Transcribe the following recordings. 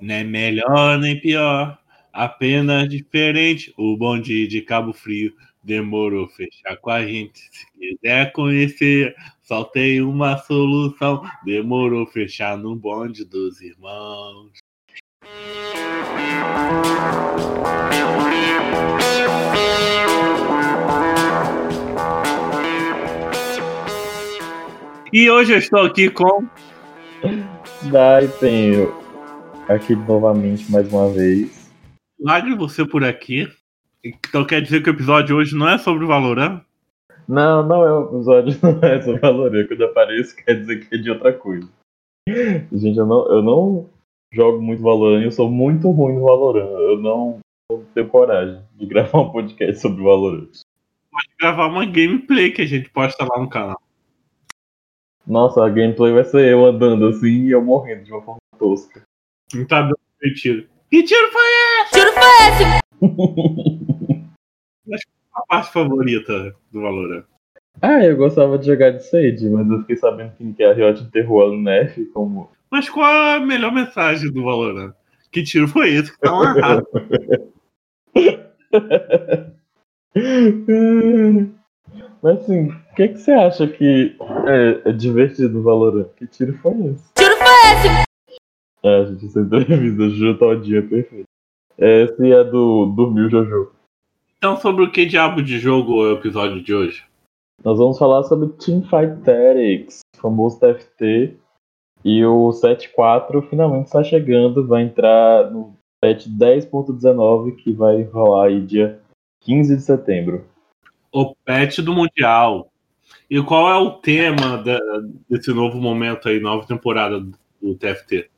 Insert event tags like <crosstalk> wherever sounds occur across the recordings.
Nem melhor nem pior, apenas diferente. O bonde de Cabo Frio demorou fechar com a gente. Se quiser conhecer, só tem uma solução. Demorou fechar no bonde dos irmãos. E hoje eu estou aqui com. Daí tenho aqui novamente mais uma vez. Lagre você por aqui. Então quer dizer que o episódio hoje não é sobre o Valorant? Não, não é o episódio, <laughs> não é sobre Valorant. Quando apareço quer dizer que é de outra coisa. Gente, eu não, eu não jogo muito Valorant, eu sou muito ruim no Valorant. Eu não, não tenho coragem de gravar um podcast sobre Valorant. Pode gravar uma gameplay que a gente posta lá no canal. Nossa, a gameplay vai ser eu andando assim e eu morrendo de uma forma tosca. Não tá dando tiro. Que tiro foi esse? Tiro foi esse! Acho que é a parte favorita do Valorant. Ah, eu gostava de jogar de Sage, mas eu fiquei sabendo que a Riot enterrou a Nerf como. Mas qual a melhor mensagem do Valorant? Que tiro foi esse que tá amarrado? <laughs> Mas assim, o que, que você acha que é, é divertido no Valorant? Que tiro foi esse? Tiro foi esse! É, gente, essa entrevista, Juju Todinho é perfeito. Esse é do Dormiu Jojo. então, sobre o que diabo de jogo é o episódio de hoje? Nós vamos falar sobre Teamfight Tactics, famoso TFT. E o 7.4 finalmente está chegando, vai entrar no patch 10.19 que vai rolar aí dia 15 de setembro. O patch do Mundial. E qual é o tema da- desse novo momento aí, nova temporada do TFT?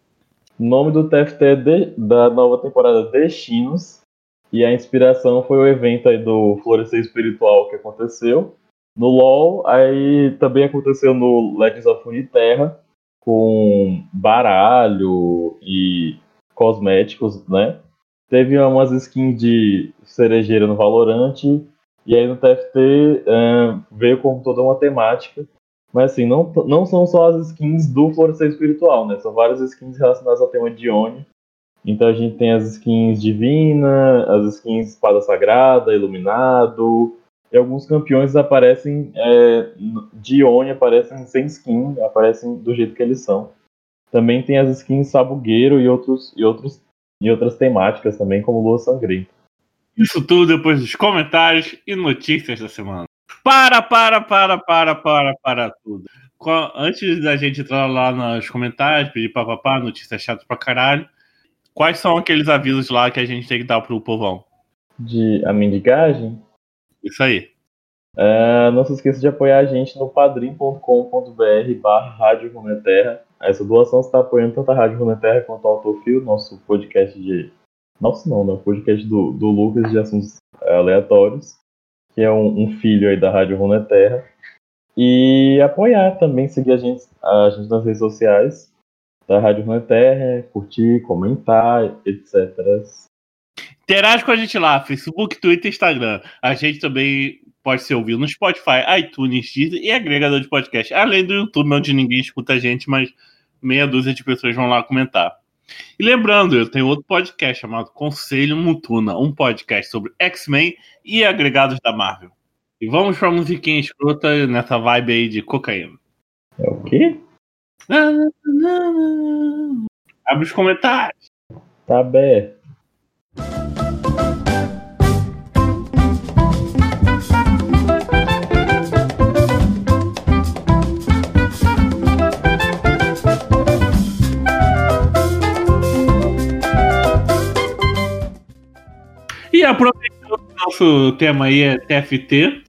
O nome do TFT é de- da nova temporada Destinos. E a inspiração foi o evento aí do Florescer Espiritual que aconteceu. No LoL, aí também aconteceu no Legends of Runeterra, com baralho e cosméticos, né? Teve umas skins de cerejeira no Valorant. E aí no TFT eh, veio com toda uma temática. Mas assim, não, não são só as skins do Florescer Espiritual, né? São várias skins relacionadas ao tema de. Então a gente tem as skins Divina, as skins Espada Sagrada, Iluminado. E alguns campeões aparecem é, de aparecem sem skin, aparecem do jeito que eles são. Também tem as skins Sabugueiro e, outros, e, outros, e outras temáticas também, como Lua Sangrenta. Isso tudo depois dos comentários e notícias da semana. Para, para, para, para, para, para tudo. Antes da gente entrar lá nos comentários, pedir papapá, notícia chata pra caralho. Quais são aqueles avisos lá que a gente tem que dar pro povão? De a mendigagem, Isso aí. É, não se esqueça de apoiar a gente no padrim.com.br barra Rádio Runeterra. Essa doação está apoiando tanto a Rádio Runeterra quanto o Autofil, nosso podcast de... Nosso não, né? O podcast do, do Lucas de assuntos é, aleatórios, que é um, um filho aí da Rádio Runeterra. E apoiar também, seguir a gente, a gente nas redes sociais da Rádio Runeterra, curtir, comentar, etc. Interage com a gente lá, Facebook, Twitter, Instagram. A gente também pode ser ouvido no Spotify, iTunes, Deezer e agregador de podcast. Além do YouTube, onde ninguém escuta a gente, mas meia dúzia de pessoas vão lá comentar. E lembrando, eu tenho outro podcast chamado Conselho Mutuna, um podcast sobre X-Men e agregados da Marvel. E vamos pra musiquinha escrota nessa vibe aí de cocaína. É o quê? Abre os comentários. Tá aberto. Aproveitando o nosso tema aí é TFT,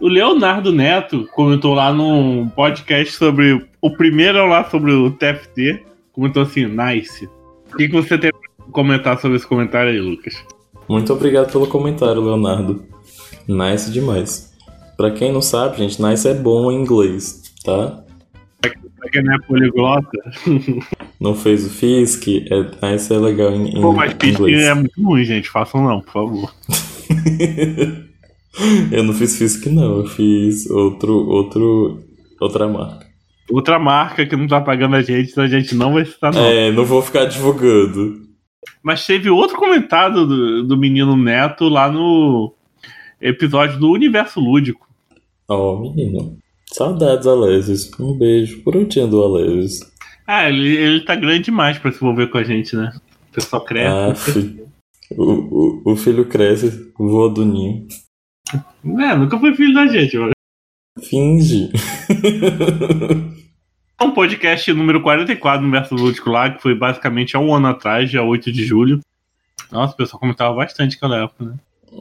o Leonardo Neto comentou lá num podcast sobre o primeiro lá sobre o TFT, comentou assim, nice. O que, que você tem pra comentar sobre esse comentário aí, Lucas? Muito obrigado pelo comentário, Leonardo. Nice demais. Pra quem não sabe, gente, nice é bom em inglês, tá? Quem não é poliglota, Não fez o Fisk, é, nice é legal em, pô, mas inglês. é muito ruim, gente. Façam não, por favor. <laughs> eu não fiz Fisk não, eu fiz outro, outro, outra marca. Outra marca que não tá pagando a gente, então a gente não vai citar não. É, não vou ficar divulgando. Mas teve outro comentário do, do menino Neto lá no episódio do Universo Lúdico. Ó, oh, menino. Saudades, Alesis. Um beijo. Por onde anda o Alesis? Ah, ele, ele tá grande demais pra se envolver com a gente, né? O pessoal cresce. Ah, filho. O, o, o filho cresce, voa do ninho. É, nunca foi filho da gente, mano. Finge. um podcast número 44 no Verso Lúdico lá, que foi basicamente há um ano atrás, dia 8 de julho. Nossa, o pessoal comentava bastante naquela época, né?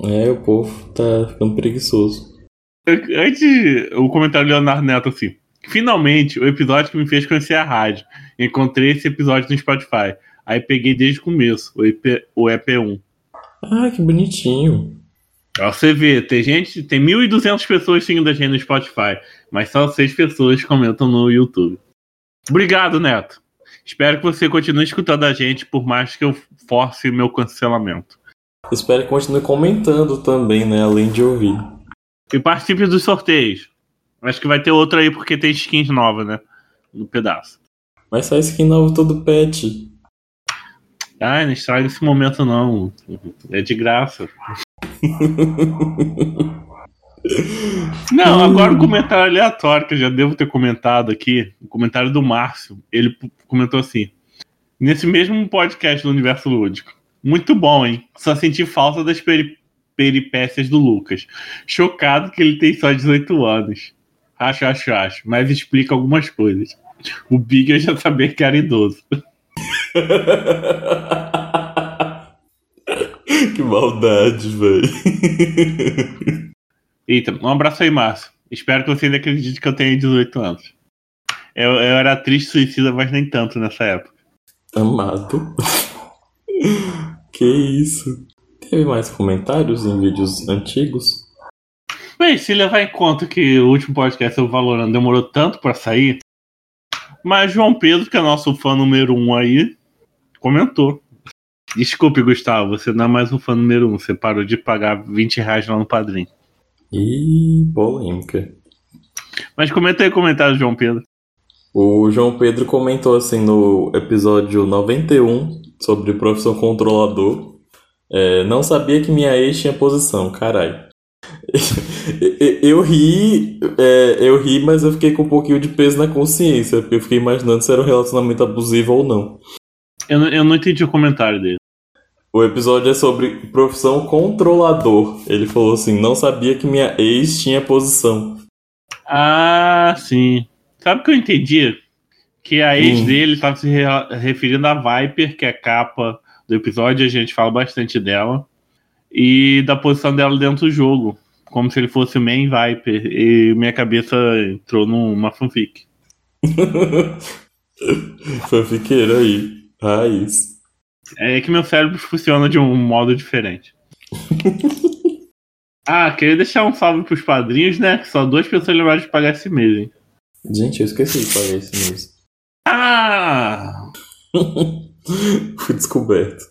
É, o povo tá ficando preguiçoso. Antes, o comentário do Leonardo Neto assim. Finalmente, o episódio que me fez conhecer a rádio. Encontrei esse episódio no Spotify. Aí peguei desde o começo, o, EP, o EP1. Ah, que bonitinho. Ó, você vê, tem gente, tem 1.200 pessoas seguindo a gente no Spotify, mas só 6 pessoas comentam no YouTube. Obrigado, Neto. Espero que você continue escutando a gente, por mais que eu force meu cancelamento. Espero que continue comentando também, né? Além de ouvir. E participe dos sorteios. Acho que vai ter outro aí porque tem skins novas, né? No pedaço. Mas sai skin nova todo pet. Ai, não estraga esse momento não. É de graça. Não, agora um comentário aleatório que eu já devo ter comentado aqui. O comentário do Márcio. Ele comentou assim: Nesse mesmo podcast do Universo Lúdico. Muito bom, hein? Só senti falta das peri peripécias do Lucas. Chocado que ele tem só 18 anos. Acho, acho, acho. Mas explica algumas coisas. O Big eu já sabia que era idoso. <laughs> que maldade, velho. Eita, um abraço aí, Márcio. Espero que você ainda acredite que eu tenho 18 anos. Eu, eu era triste suicida, mas nem tanto nessa época. Amado. <laughs> que isso? Teve mais comentários em vídeos antigos? Bem, se levar em conta que o último podcast o Valorant demorou tanto para sair, mas João Pedro, que é nosso fã número um aí, comentou. Desculpe, Gustavo, você não é mais um fã número um. Você parou de pagar 20 reais lá no padrinho. Ih, polêmica. Mas comenta aí o comentário, João Pedro. O João Pedro comentou assim no episódio 91 sobre profissão controlador. É, não sabia que minha ex tinha posição, caralho. <laughs> eu ri, é, eu ri, mas eu fiquei com um pouquinho de peso na consciência, porque eu fiquei imaginando se era um relacionamento abusivo ou não. Eu, eu não entendi o comentário dele. O episódio é sobre profissão controlador. Ele falou assim: não sabia que minha ex tinha posição. Ah, sim. Sabe o que eu entendi? Que a ex hum. dele estava se referindo a Viper, que é a capa do episódio, a gente fala bastante dela. E da posição dela dentro do jogo. Como se ele fosse o main Viper. E minha cabeça entrou numa fanfic. <laughs> Fanfiqueira aí. Raiz. É que meu cérebro funciona de um modo diferente. <laughs> ah, queria deixar um salve pros padrinhos, né? Que só duas pessoas lembraram de pagar esse mês, hein? Gente, eu esqueci de pagar esse mês. Ah! <laughs> <laughs> Fui descoberto.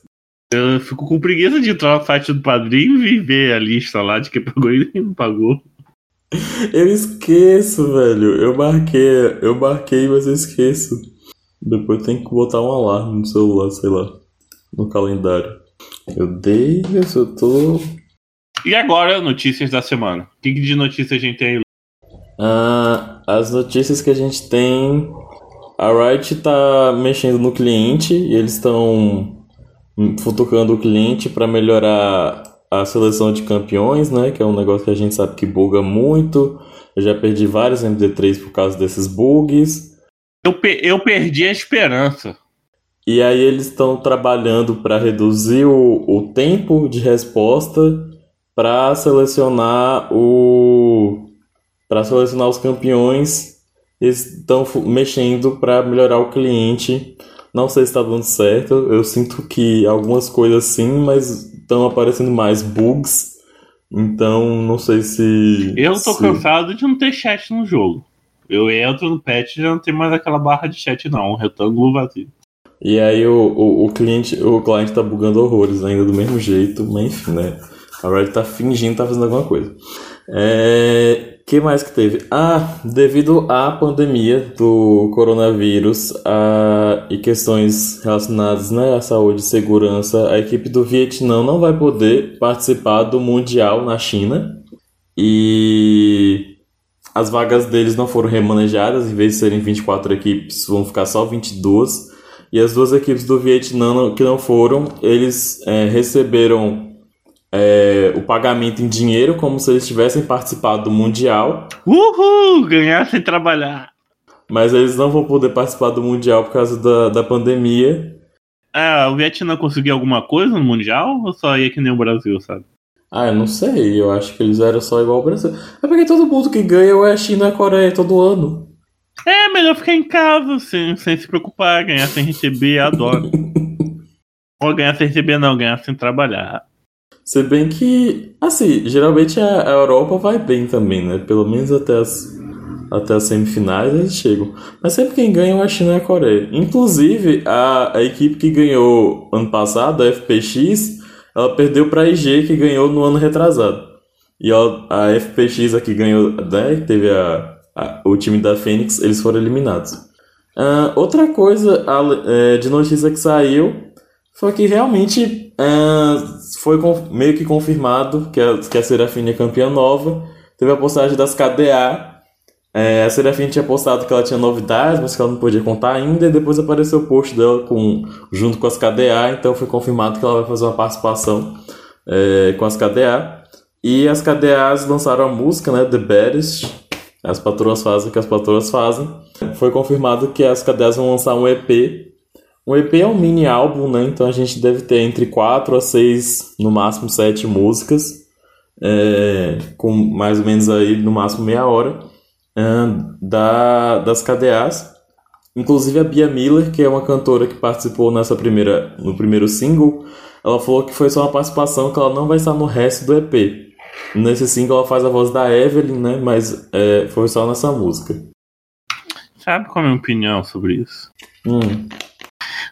Eu fico com preguiça de entrar no site do padrinho e ver a lista lá de quem pagou e quem não pagou. Eu esqueço, velho. Eu marquei, eu marquei, mas eu esqueço. Depois tem que botar um alarme no celular, sei lá no calendário. Meu Deus, eu tô. E agora, notícias da semana. O que de notícias a gente tem aí? Ah, as notícias que a gente tem. A Riot tá mexendo no cliente e eles estão futucando o cliente para melhorar a seleção de campeões, né? Que é um negócio que a gente sabe que buga muito. Eu já perdi vários MD3 por causa desses bugs. Eu, pe eu perdi a esperança. E aí eles estão trabalhando para reduzir o, o tempo de resposta para selecionar o para selecionar os campeões. Estão mexendo para melhorar o cliente. Não sei se está dando certo. Eu sinto que algumas coisas sim, mas estão aparecendo mais bugs. Então não sei se. Eu tô se... cansado de não ter chat no jogo. Eu entro no patch e já não tem mais aquela barra de chat, não. Um retângulo vazio. E aí o, o, o, cliente o cliente tá bugando horrores ainda do mesmo jeito, mas enfim, né? A Riot tá fingindo tá fazendo alguma coisa. É... que mais que teve? Ah, devido à pandemia do coronavírus ah, e questões relacionadas né, à saúde e segurança, a equipe do Vietnã não vai poder participar do Mundial na China. E as vagas deles não foram remanejadas, em vez de serem 24 equipes, vão ficar só 22. E as duas equipes do Vietnã que não foram, eles é, receberam é, o pagamento em dinheiro como se eles tivessem participado do Mundial. Uhul! Ganhar sem trabalhar. Mas eles não vão poder participar do Mundial por causa da, da pandemia. É, o Vietnã conseguiu alguma coisa no Mundial ou só ia que nem o Brasil, sabe? Ah, eu não sei. Eu acho que eles eram só igual ao Brasil. É porque todo mundo que ganha ou é a China ou é a Coreia todo ano. É, melhor ficar em casa sem, sem se preocupar, ganhar sem receber, adoro. <laughs> ou ganhar sem receber, não, ganhar sem trabalhar. Se bem que, assim, geralmente a, Europa vai bem também, né? Pelo menos até as, até as semifinais eles chegam. Mas sempre quem ganha é a China e a Coreia. Inclusive, a, a equipe que ganhou ano passado, a FPX, ela perdeu para a IG, que ganhou no ano retrasado. E a, a FPX aqui ganhou, né? Teve a, a, o time da Fênix, eles foram eliminados. Uh, outra coisa a, é, de notícia que saiu foi que realmente uh, foi meio que confirmado que a, que a Serafine é campeã nova. Teve a postagem das KDA. É, a Serafine tinha postado que ela tinha novidades, mas que ela não podia contar ainda. E depois apareceu o post dela com, junto com as KDA. Então foi confirmado que ela vai fazer uma participação é, com as KDA. E as KDAs lançaram a música, né? The Baddest. As patroas fazem o que as patroas fazem. Foi confirmado que as KDAs vão lançar um EP um EP é um mini álbum, né? Então a gente deve ter entre 4 a 6, no máximo 7 músicas, é, com mais ou menos aí no máximo meia hora, é, da, das KDAs. Inclusive a Bia Miller, que é uma cantora que participou nessa primeira, no primeiro single, ela falou que foi só uma participação, que ela não vai estar no resto do EP. Nesse single ela faz a voz da Evelyn, né? Mas é, foi só nessa música. Sabe qual é a minha opinião sobre isso? Hum.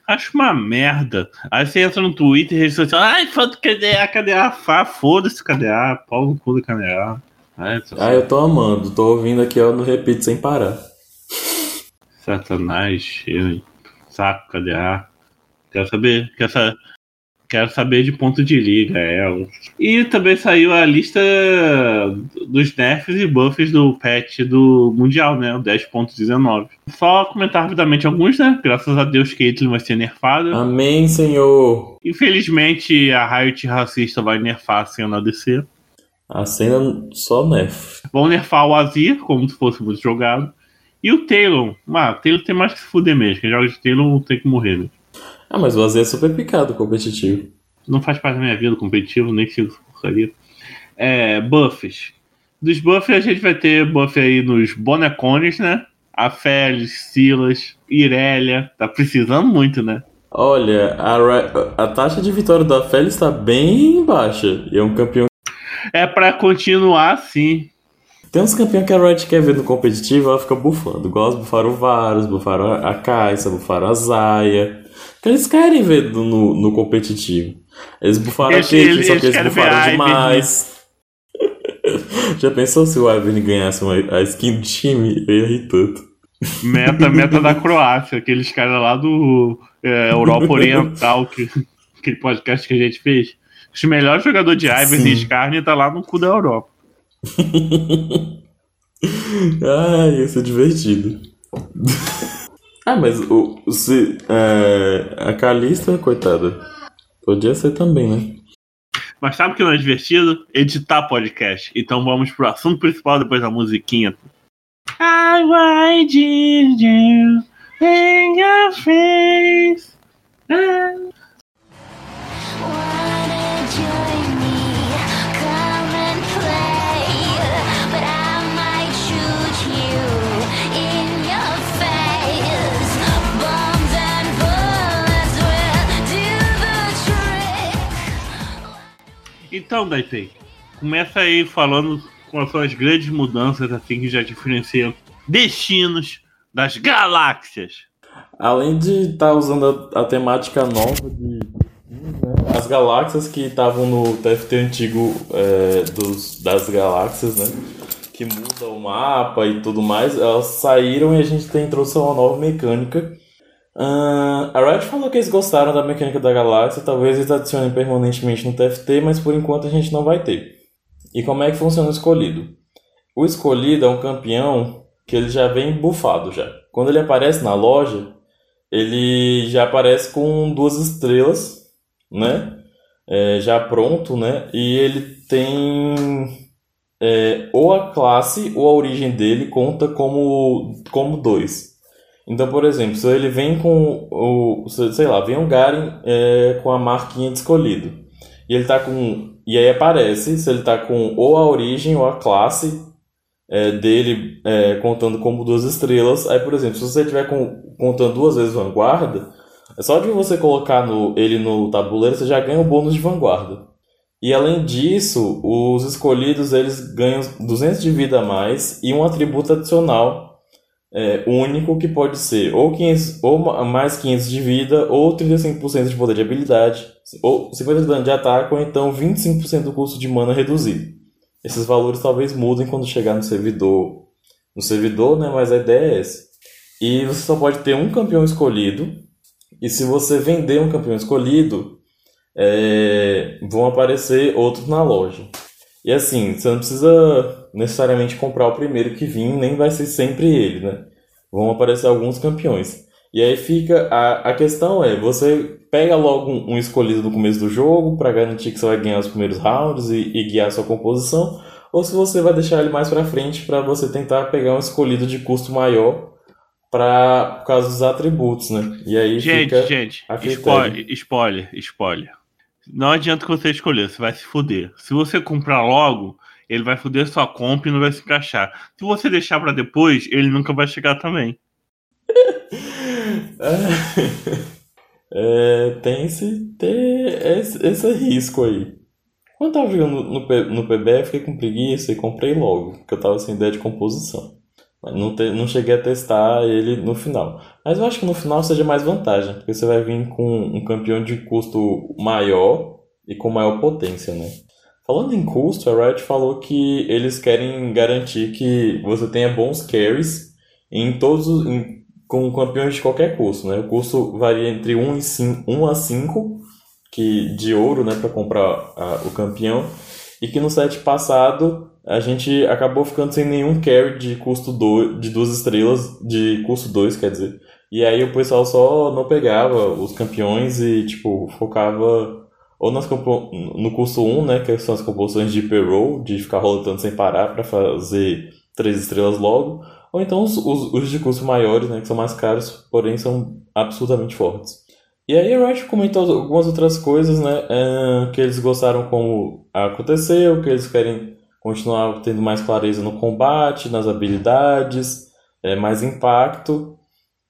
Acho uma merda. Aí você entra no Twitter, rede social, ai, foda KDA, KDA, Fá, foda-se KDA, pau no cu da KDA. Ai, ah, eu tô amando, tô ouvindo aqui, ó, no repito sem parar. Satanás, eu, saco, KDA. Quero saber, quero saber. Quero saber de ponto de liga, é. E também saiu a lista dos nerfs e buffs do patch do Mundial, né? O 10.19. Só comentar rapidamente alguns, né? Graças a Deus Caitlyn vai ser nerfada. Amém, Senhor. Infelizmente a Riot racista vai nerfar a cena ADC. A cena só nerf. Vão nerfar o Azir, como se fosse muito jogado. E o Taylor. Ah, o Taylor tem mais que se fuder mesmo. Quem joga de Taylor tem que morrer, né? Ah, mas o Azir é super picado competitivo. Não faz parte da minha vida competitivo, nem sigo porcaria. É, buffs. Dos buffs a gente vai ter buff aí nos bonecones, né? A Félix, Silas, Irélia. Tá precisando muito, né? Olha, a, a taxa de vitória da Félix tá bem baixa. E é um campeão. É para continuar assim. Tem uns campeões que a Riot quer ver no competitivo, ela fica bufando. Igual os bufaram o Varus, bufaram a Kai'Sa, bufaram a Zaya. Que eles querem ver no, no competitivo. Eles bufaram eles, a Caitlyn, só que eles bufaram demais. <laughs> Já pensou se o Ivern ganhasse uma, a skin do time? Eu ia rir tanto. Meta, meta da Croácia, aqueles caras lá do é, Europa Oriental, que, aquele podcast que a gente fez. Os melhores jogadores de Ivern e Skarne tá lá no cu da Europa. <laughs> Ai, isso é divertido. <laughs> Ah, mas o, se, é, a Calista, coitada, podia ser também, né? Mas sabe o que não é divertido? Editar podcast. Então vamos pro assunto principal depois da musiquinha. I why did you hang your face? Então, Daitei, começa aí falando com as suas grandes mudanças assim que já diferenciam destinos das galáxias. Além de estar tá usando a, a, temática nova de as galáxias que estavam no TFT antigo é, dos, das galáxias, né? Que muda o mapa e tudo mais, elas saíram e a gente tem, trouxe uma nova mecânica. Uh, a Riot falou que eles gostaram da mecânica da galáxia, talvez eles adicionem permanentemente no TFT, mas por enquanto a gente não vai ter. E como é que funciona o escolhido? O escolhido é um campeão que ele já vem bufado já. Quando ele aparece na loja, ele já aparece com duas estrelas, né? É, já pronto, né? E ele tem é, ou a classe ou a origem dele conta como, como dois. Então, por exemplo, se ele vem com o. Sei lá, vem um Garen é, com a marquinha de escolhido. E ele tá com. E aí aparece se ele tá com ou a origem ou a classe é, dele é, contando como duas estrelas. Aí, por exemplo, se você tiver com, contando duas vezes vanguarda, é só de você colocar no, ele no tabuleiro, você já ganha o bônus de vanguarda. E além disso, os escolhidos eles ganham 200 de vida a mais e um atributo adicional é, único que pode ser ou, 500, ou mais 500 de vida, ou 35% de poder de habilidade, ou 50% de dano de ataque, ou então 25% do custo de mana reduzido. Esses valores talvez mudem quando chegar no servidor, no servidor, né? Mas a ideia é essa. E você só pode ter um campeão escolhido. E se você vender um campeão escolhido, é, vão aparecer outros na loja. E assim, você não precisa necessariamente comprar o primeiro que vir, nem vai ser sempre ele, né? Vão aparecer alguns campeões. E aí fica. A, a questão é: você pega logo um, um escolhido no começo do jogo para garantir que você vai ganhar os primeiros rounds e, e guiar a sua composição, ou se você vai deixar ele mais para frente para você tentar pegar um escolhido de custo maior para por causa dos atributos, né? E aí gente, fica gente, spoiler, spoiler, spoiler. Não adianta que você escolher, você vai se fuder. Se você comprar logo, ele vai fuder sua compra e não vai se encaixar. Se você deixar para depois, ele nunca vai chegar também. <laughs> é, tem esse, ter esse, esse, risco aí. Quando eu tava jogando no, no, PBF, fiquei com preguiça e comprei logo, porque eu tava sem ideia de composição. Não, te, não cheguei a testar ele no final. Mas eu acho que no final seja mais vantagem, porque você vai vir com um campeão de custo maior e com maior potência, né? Falando em custo, a Riot falou que eles querem garantir que você tenha bons carries em todos os, em, com campeões de qualquer custo, né? O custo varia entre 1, e 5, 1 a 5 que, de ouro, né, para comprar a, o campeão, e que no set passado a gente acabou ficando sem nenhum carry de custo do, de duas estrelas, de custo 2, quer dizer. E aí o pessoal só não pegava os campeões e, tipo, focava ou nas, no custo 1, né, que são as composições de payroll, de ficar rolando sem parar para fazer três estrelas logo, ou então os, os, os, de custo maiores, né, que são mais caros, porém são absurdamente fortes. E aí a Riot comentou algumas outras coisas, né, é, que eles gostaram como aconteceu, que eles querem continuar tendo mais clareza no combate, nas habilidades, é, mais impacto.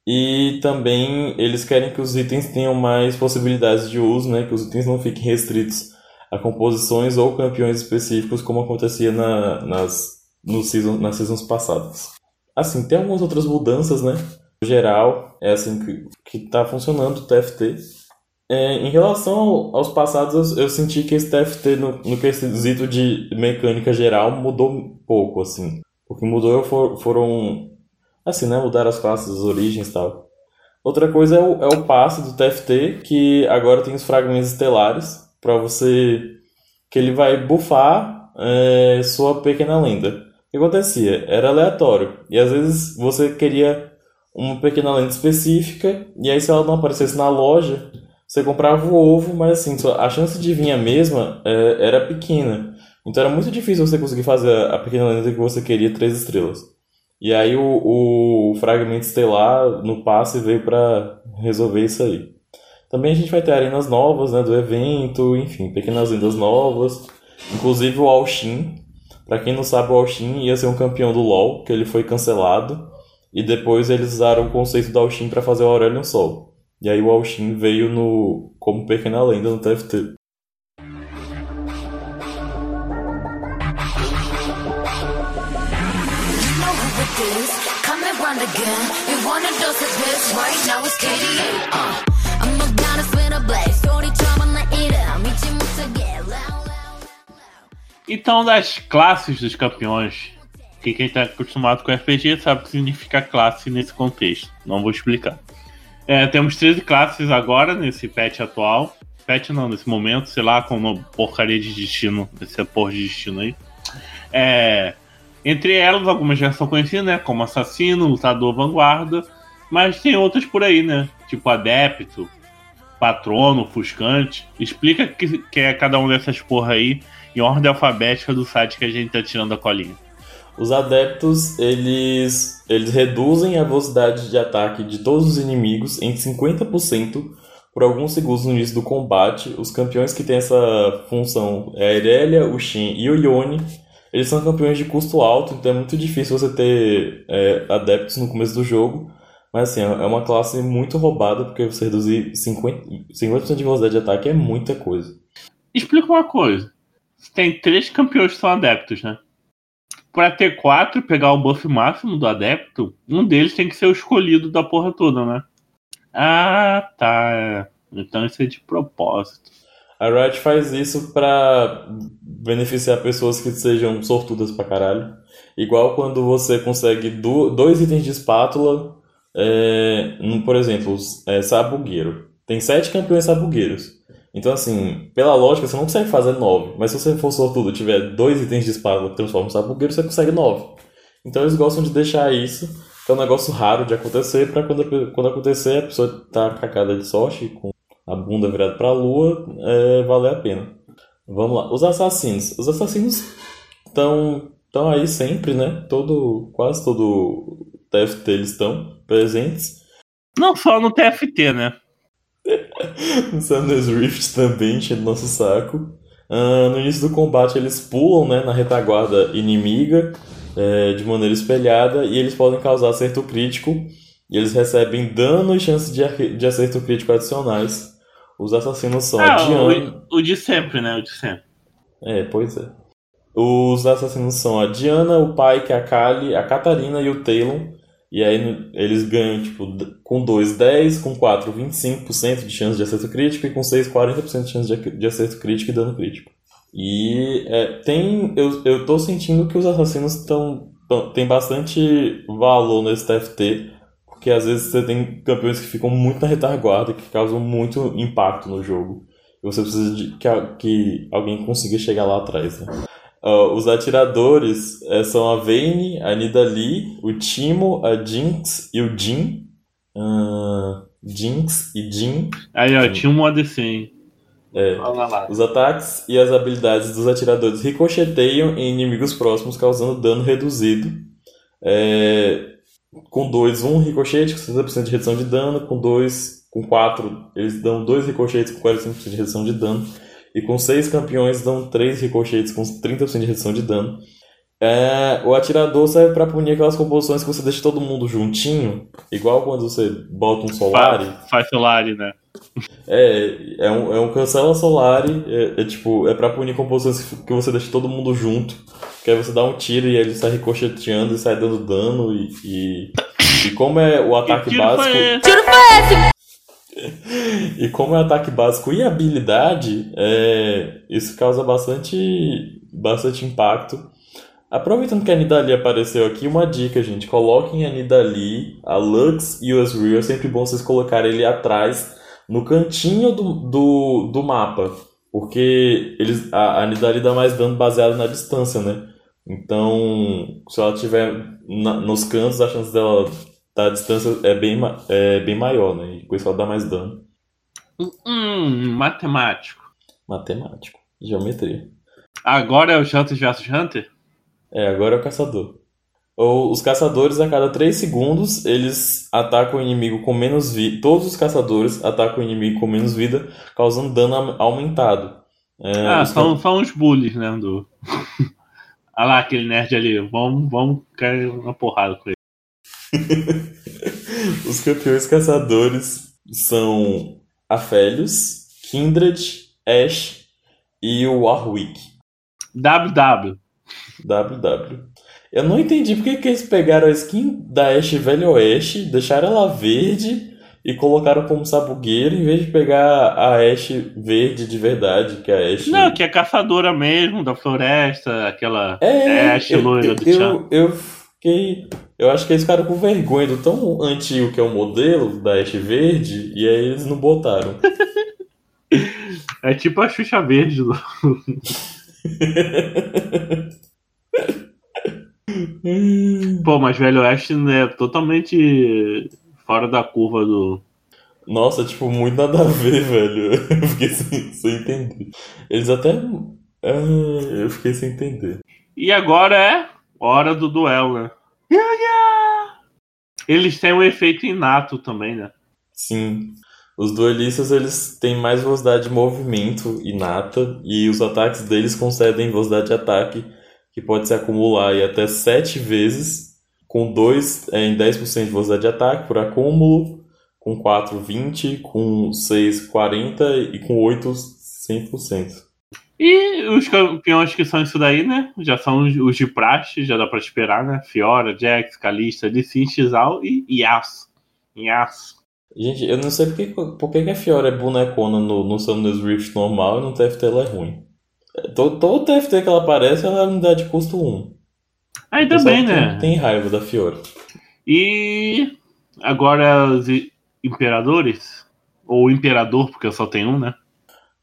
E também eles querem que os itens tenham mais possibilidades de uso, né? que os itens não fiquem restritos a composições ou campeões específicos, como acontecia na, nas, no season, nas seasons passadas. Assim, tem algumas outras mudanças, né? No geral, é assim que está funcionando o TFT. É, em relação aos passados, eu, eu, senti que esse TFT, no, no quesito de mecânica geral, mudou pouco, assim. O que mudou for, foram, assim, né, mudaram as classes, as origens e tal. Outra coisa é o, é o passe do TFT, que agora tem os fragmentos estelares, para você... que ele vai buffar é, sua pequena lenda. O que acontecia? Era aleatório. E às vezes você queria uma pequena lenda específica, e aí se ela não aparecesse na loja você comprava o ovo, mas assim, a chance de vir a mesma é, era pequena. Então era muito difícil você conseguir fazer a pequena lenda que você queria três estrelas. E aí o, o fragmento estelar no passe veio para resolver isso aí. Também a gente vai ter arenas novas né, do evento, enfim, pequenas lendas novas. Inclusive o Alshin. Para quem não sabe, o Alshin ia ser um campeão do LoL, que ele foi cancelado. E depois eles usaram o conceito do Alshin para fazer o Aurelion Sol. E aí o Alshin veio no como pequena lenda no TFT. Então, das classes dos campeões, Porque quem tá acostumado com RPG sabe o que significa classe nesse contexto. Não vou explicar. É, temos 13 classes agora nesse patch atual. Patch não, nesse momento, sei lá, com uma porcaria de destino, esse porra de destino aí. É, entre elas, algumas já são conhecidas, né? Como assassino, lutador, vanguarda. Mas tem outras por aí, né? Tipo adepto, patrono, fuscante. Explica que, que é cada uma dessas porra aí em ordem alfabética do site que a gente tá tirando a colinha. Os adeptos, eles, eles reduzem a velocidade de ataque de todos os inimigos em 50% por alguns segundos no início do combate. Os campeões que têm essa função é a Irelia, o Shin e o Yone. Eles são campeões de custo alto, então é muito difícil você ter é, adeptos no começo do jogo. Mas assim, é uma classe muito roubada, porque você reduzir 50%, 50 de velocidade de ataque é muita coisa. Explica uma coisa. Tem três campeões que são adeptos, né? Pra ter quatro e pegar o buff máximo do adepto, um deles tem que ser o escolhido da porra toda, né? Ah, tá. Então isso é de propósito. A Riot faz isso pra beneficiar pessoas que sejam sortudas pra caralho. Igual quando você consegue do, dois itens de espátula, é, por exemplo, é, sabugueiro. Tem sete campeões sabugueiros. Então, assim, pela lógica, você não consegue fazer nove. Mas se você for sortudo e tiver dois itens de espada que transformam em sabugueiro, você consegue nove. Então eles gostam de deixar isso, que é um negócio raro de acontecer, para quando, quando acontecer a pessoa tá cagada de sorte, com a bunda virada pra lua, é, valer a pena. Vamos lá. Os assassinos. Os assassinos estão aí sempre, né? Todo, quase todo TFT eles estão presentes. Não só no TFT, né? <laughs> no Sanders Rift também, enchendo nosso saco. Uh, no início do combate eles pulam né, na retaguarda inimiga é, de maneira espelhada e eles podem causar acerto crítico e eles recebem dano e chances de, de acerto crítico adicionais. Os assassinos são ah, a Diana. O, o, de sempre, né? O de sempre. É, pois é. Os assassinos são a Diana, o Pike, a Kali, a Catarina e o Talon. E aí eles ganham, tipo, com 2, 10, com 4, 25% de chance de acerto crítico, e com 6, 40% de chance de acerto crítico e dano crítico. E é, tem. Eu, eu tô sentindo que os assassinos estão. Tem bastante valor nesse TFT, porque às vezes você tem campeões que ficam muito na retaguarda, que causam muito impacto no jogo. E você precisa de que, que alguém consiga chegar lá atrás, né? Uh, os atiradores é, são a Vayne, a Nidalee, o Timo, a Jinx e o Jin. Uh, Jinx e Jin. Aí, ó, tinha um ADC, hein? É. Os ataques e as habilidades dos atiradores ricocheteiam em inimigos próximos, causando dano reduzido. É, com 2, 1 um ricochete com 60% de redução de dano. Com 2, com 4, eles dão 2 ricochetes com 45% de redução de dano. E com 6 campeões dão 3 ricochetes com 30% de redução de dano. É, o atirador serve para punir aquelas composições que você deixa todo mundo juntinho, igual quando você bota um Solari. Faz, faz Solari, né? É, é um, é um cancela Solari, é, é tipo, é pra punir composições que você deixa todo mundo junto, que aí você dá um tiro e ele sai ricocheteando e sai dando dano e, e, e como é o ataque básico. Foi tiro foi esse? E como é ataque básico e habilidade, é, isso causa bastante, bastante impacto. Aproveitando que a Nidalee apareceu aqui, uma dica, gente. Coloquem a Nidalee, a Lux e o Ezreal. É sempre bom vocês colocarem ele atrás, no cantinho do, do, do mapa. Porque eles, a, a Nidalee dá mais dano baseado na distância, né? Então, se ela estiver nos cantos, a chance dela a distância é bem, é bem maior, né? E com isso ela dá mais dano. Hum, matemático. Matemático. Geometria. Agora é o Hunter vs Hunter? É, agora é o caçador. Ou os caçadores, a cada 3 segundos, eles atacam o inimigo com menos vida. Todos os caçadores atacam o inimigo com menos vida, causando dano aumentado. É, ah, são, são os bullies, né? Do... Olha <laughs> lá aquele nerd ali. Vamos, vamos cair uma porrada com ele. <laughs> Os campeões caçadores são Aphelios, Kindred, Ash e o Warwick. WW. WW. Eu não entendi porque que eles pegaram a skin da Ash Velho Oeste, deixaram ela verde e colocaram como sabugueiro em vez de pegar a Ashe verde de verdade, que é a Ashe. Não, que é caçadora mesmo da floresta, aquela É, Ashe eu, loira do eu, Chan. eu fiquei. Eu acho que eles ficaram com vergonha do tão antigo que é o modelo da Ashe verde, e aí eles não botaram. <laughs> É tipo a Xuxa Verde. <laughs> Pô, mas Velho Oeste é totalmente fora da curva do. Nossa, tipo, muito nada a ver, velho. <laughs> Eu fiquei sem, sem entender. Eles até. Ah, eu fiquei sem entender. E agora é hora do duelo, né? Eles têm um efeito inato também, né? Sim. Os duelistas eles têm mais velocidade de movimento inata e os ataques deles concedem velocidade de ataque que pode se acumular aí até 7 vezes, com 2 é, em 10% de velocidade de ataque por acúmulo, com 4 20, com 6 40 e com 8 100%. E os campeões que são isso daí, né? Já são os, de praxe, já dá pra esperar, né? Fiora, Jax, Kalista, Lissin, Xal e Yasuo. Yasuo. Gente, eu não sei por que que a Fiora é bonecona no, no Summoner's Rift normal e no TFT ela é ruim. Todo, todo TFT que ela aparece, ela é unidade de custo 1. Ainda bem, tenho- né? Tem raiva da Fiora. E agora os imperadores, ou imperador, porque eu só tenho um, né?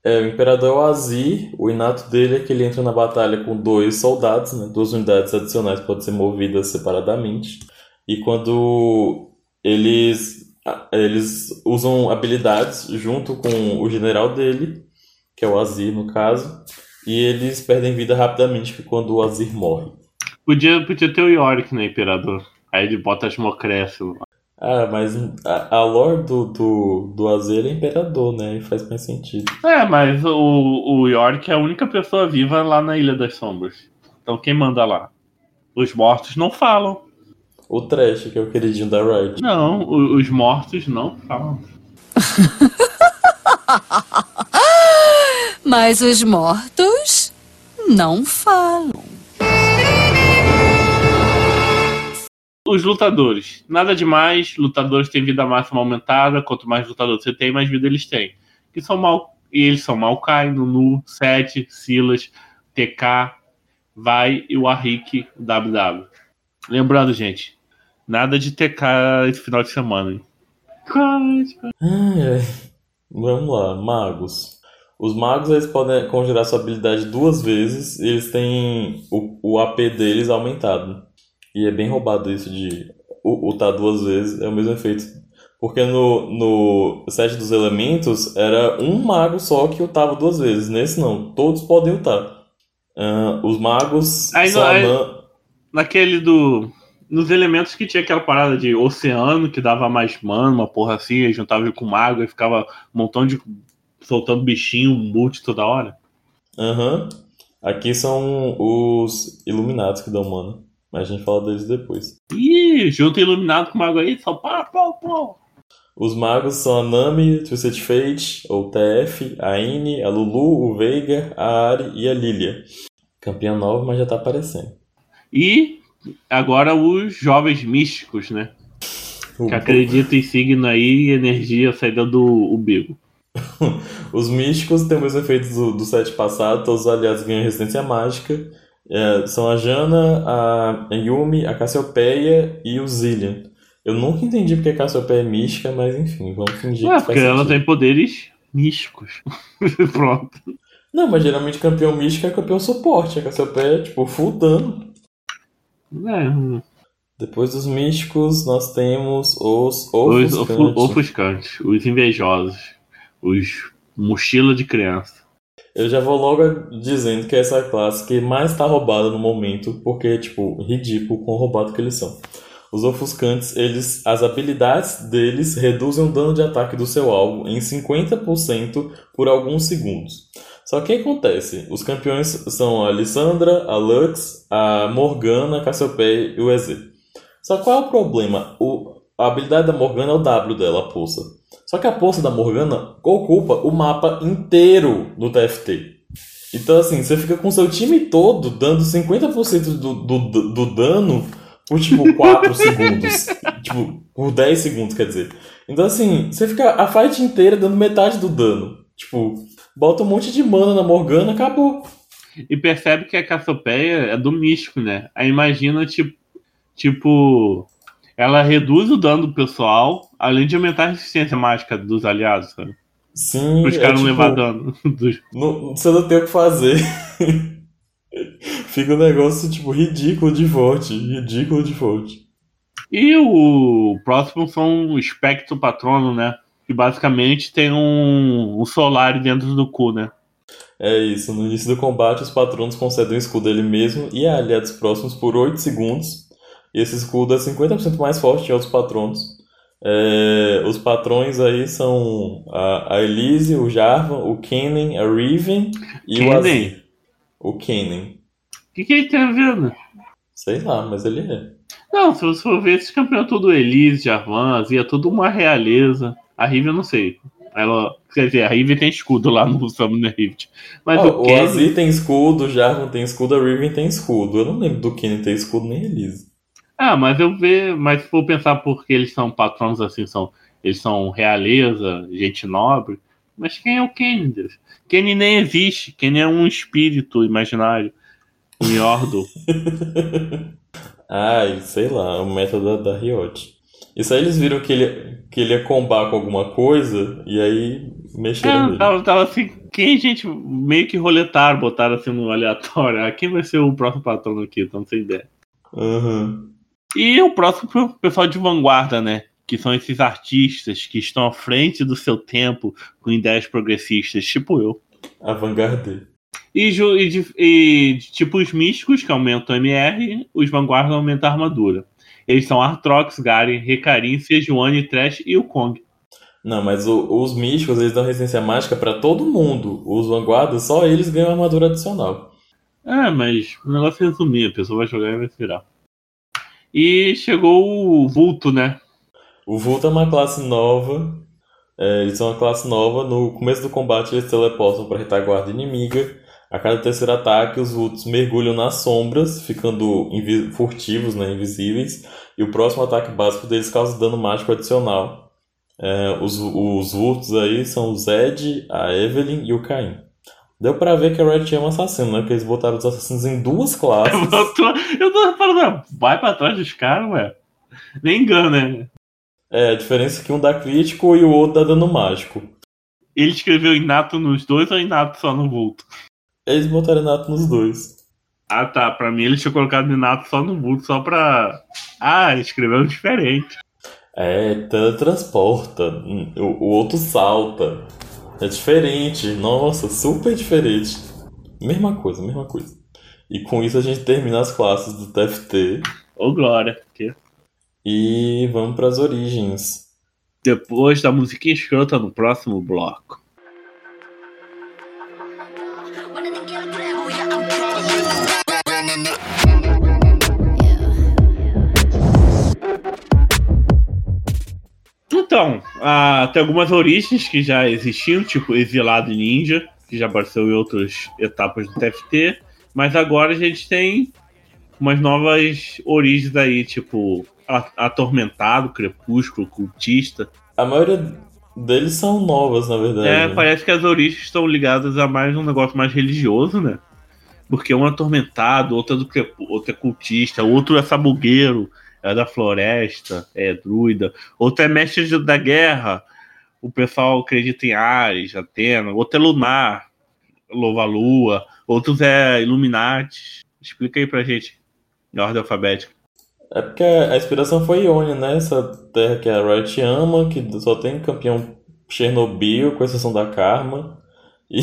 É, o Imperador o Azir, o inato dele é que ele entra na batalha com dois soldados, né? Duas unidades adicionais podem ser movidas separadamente. E quando eles, eles usam habilidades junto com o general dele, que é o Azir no caso, e eles perdem vida rapidamente quando o Azir morre. Podia, podia ter o Yorick, né, imperador? Aí ele bota as Mocrécio. Ah, mas a, a lore do, do, do Azir é imperador, né? E faz mais sentido. É, mas o, o Yorick é a única pessoa viva lá na Ilha das Sombras. Então quem manda lá? Os mortos não falam. O Trash, que é o queridinho da Riot. Não, o- os mortos não falam. <laughs> Mas os mortos não falam. Os lutadores. Nada demais. Lutadores têm vida máxima aumentada. Quanto mais lutador você tem, mais vida eles têm. Que são mal. E eles são Maokai, Nunu, Sete, Silas, TK, Vai e o Arrik, o WW. Lembrando, gente, nada de TK esse final de semana. Hein? Vamos lá, magos. Os magos eles podem conjurar sua habilidade duas vezes e eles têm o, o AP deles aumentado. E é bem roubado isso de ultar duas vezes, é o mesmo efeito. Porque no, no set dos elementos era um mago só que ultava duas vezes. Nesse não, todos podem ultar. Ah, os magos Aí não- aí- anã- Naquele do. Nos elementos que tinha aquela parada de oceano que dava mais mana, uma porra assim, aí juntava com mago e ficava um montão de. soltando bichinho, multi toda hora. Aham. Aqui são os iluminados que dão mana. Mas a gente fala deles depois. Ih, junta iluminado com mago aí, só pá, pá, pá. Os magos são a Nami, Twisted Fate, ou TF, a Ine, a Lulu, o Veiga, a Ari e a Lilia. Campeã nova, mas já tá aparecendo. E agora os jovens místicos, né? Que acreditam em signo aí e energia saída do umbigo. <laughs> Os místicos têm o mesmo efeito do, do set passado, todos os aliados ganham resistência mágica. É, são a Jana, a Yumi, a Cassiopeia e o Zillion. Eu nunca entendi porque a Cassiopeia é mística, mas enfim, vamos fingir Ué, que porque ela sentido. tem poderes místicos. <laughs> Pronto. Não, mas geralmente campeão místico é campeão suporte. A Cassiopeia é tipo full dano. É, Depois dos místicos, nós temos os os ofuscantes. ofu- ofuscantes, os invejosos, os mochila de criança. Eu já vou logo dizendo que essa é a classe que mais tá roubada no momento, porque, tipo, ridículo com o roubado que eles são. Os ofuscantes, eles, as habilidades deles reduzem o dano de ataque do seu alvo em 50% por alguns segundos. Só que acontece? Os campeões são a Lissandra, a Lux, a Morgana, a Cassiopeia e o EZ. Só qual é o problema? O, a habilidade da Morgana é o W dela, a poça. Só que a poça da Morgana ocupa o mapa inteiro do TFT. Então, assim, você fica com seu time todo dando 50% do, do, do dano por tipo <laughs> 4 segundos. Tipo, por 10 segundos, quer dizer. Então assim, você fica a fight inteira dando metade do dano. Tipo, bota um monte de mana na Morgana, acabou. E percebe que a Cassiopeia é do místico, né? Aí imagina, tipo, tipo, ela reduz o dano do pessoal, além de aumentar a resistência mágica dos aliados, sabe? Sim, Os é, caras não tipo, levar dano. <laughs> Dos- não, você não tem o que fazer. <laughs> Fica um negócio, tipo, ridículo de forte. Ridículo de forte. E o próximo são o Espectro Patrono, né? Que basicamente tem um, um Solari dentro do cu, né? É isso, no início do combate os patronos concedem um escudo a ele mesmo e a aliados próximos por 8 segundos. E esse escudo é 50% mais forte que outros patronos. É, os patrões aí são a, a Elise, o Jarvan, o Kennen, a Riven e o Kennen? Azir. O Kennen. O que, que ele tem a ver, né? Sei lá, mas ele é. Não, se você for ver, esses campeões tudo Elise, Jarvan, Azia, tudo uma realeza. A Rive eu não sei. Ela, quer dizer, a Rive tem escudo lá no <laughs> Summoner Rift. Mas Ó, o o Kenny, Azir tem escudo, o Jarvan tem escudo, a Riven tem escudo. Eu não lembro do Kennen ter escudo nem Elise. Ah, mas eu vejo, mas se for pensar porque eles são patronos assim, são, eles são realeza, gente nobre. Mas quem é o Kenny, Deus? Kenny nem existe, Kenny é um espírito imaginário. Um Yordle. <laughs> Ai, sei lá, o método da, da Riot. Isso aí eles viram que ele, que ele ia combar com alguma coisa e aí mexeram É, nele. tava, tava assim, quem gente meio que roletaram, botaram assim no aleatório. Ah, quem vai ser o próximo patrono aqui? Então não sei ideia. Aham. E o próximo pessoal de vanguarda, né? Que são esses artistas que estão à frente do seu tempo com ideias progressistas, tipo eu. Avant-garde. E, e e de tipos místicos, que aumentam o MR, os vanguardas aumentam a armadura. Eles são Artrox, Garen, Recarim, Sejuani, Trash e o Kong. Não, mas o- os místicos eles dão resistência mágica pra todo mundo. Os vanguardas, só eles ganham armadura adicional. É, mas o negócio é resumir, a pessoa vai jogar e vai virar. E chegou o Vulto, né? O Vulto é uma classe nova. É, eles são uma classe nova. No começo do combate, eles teleportam para retaguarda inimiga. A cada terceiro ataque, os Vultos mergulham nas sombras, ficando furtivos, né, invisíveis. E o próximo ataque básico deles causa dano mágico adicional. É, os, os Vultos aí são o Zed, a Evelyn e o Caim. Deu pra ver que a Red é um assassino, né? Porque eles botaram os assassinos em duas classes. <laughs> Eu tô, eu tô falando, vai pra trás dos caras, ué. Nem engana, né? É, a diferença é que um dá crítico e o outro dá dano mágico. Ele escreveu inato nos dois ou inato só no Vulto? Eles botaram Nato nos dois. Ah tá, pra mim ele tinha colocado inato só no Vulto, só pra. Ah, escreveu diferente. É, teletransporta. Hum, O, o outro salta. É diferente. Nossa, super diferente. Mesma coisa, mesma coisa. E com isso a gente termina as classes do TFT. Ô Glória. Que... E vamos para as origens. Depois da musiquinha escrota no próximo bloco. Então, ah, tem algumas origens que já existiam, tipo Exilado Ninja, que já apareceu em outras etapas do TFT, mas agora a gente tem umas novas origens aí, tipo Atormentado, Crepúsculo, Cultista. A maioria deles são novas, na verdade. É, parece que as origens estão ligadas a mais um negócio mais religioso, né? Porque um é atormentado, outro é, do outro é cultista, outro é sabugueiro, é da floresta, é druida, outro é mestre de- da guerra, o pessoal acredita em Ares, Atena, outro é lunar, louva a lua, outros é Illuminati. Explica aí pra gente, em ordem alfabética. É porque a inspiração foi Ionia, né? Essa terra que a Riot ama, que só tem campeão Chernobyl, com exceção da Karma. E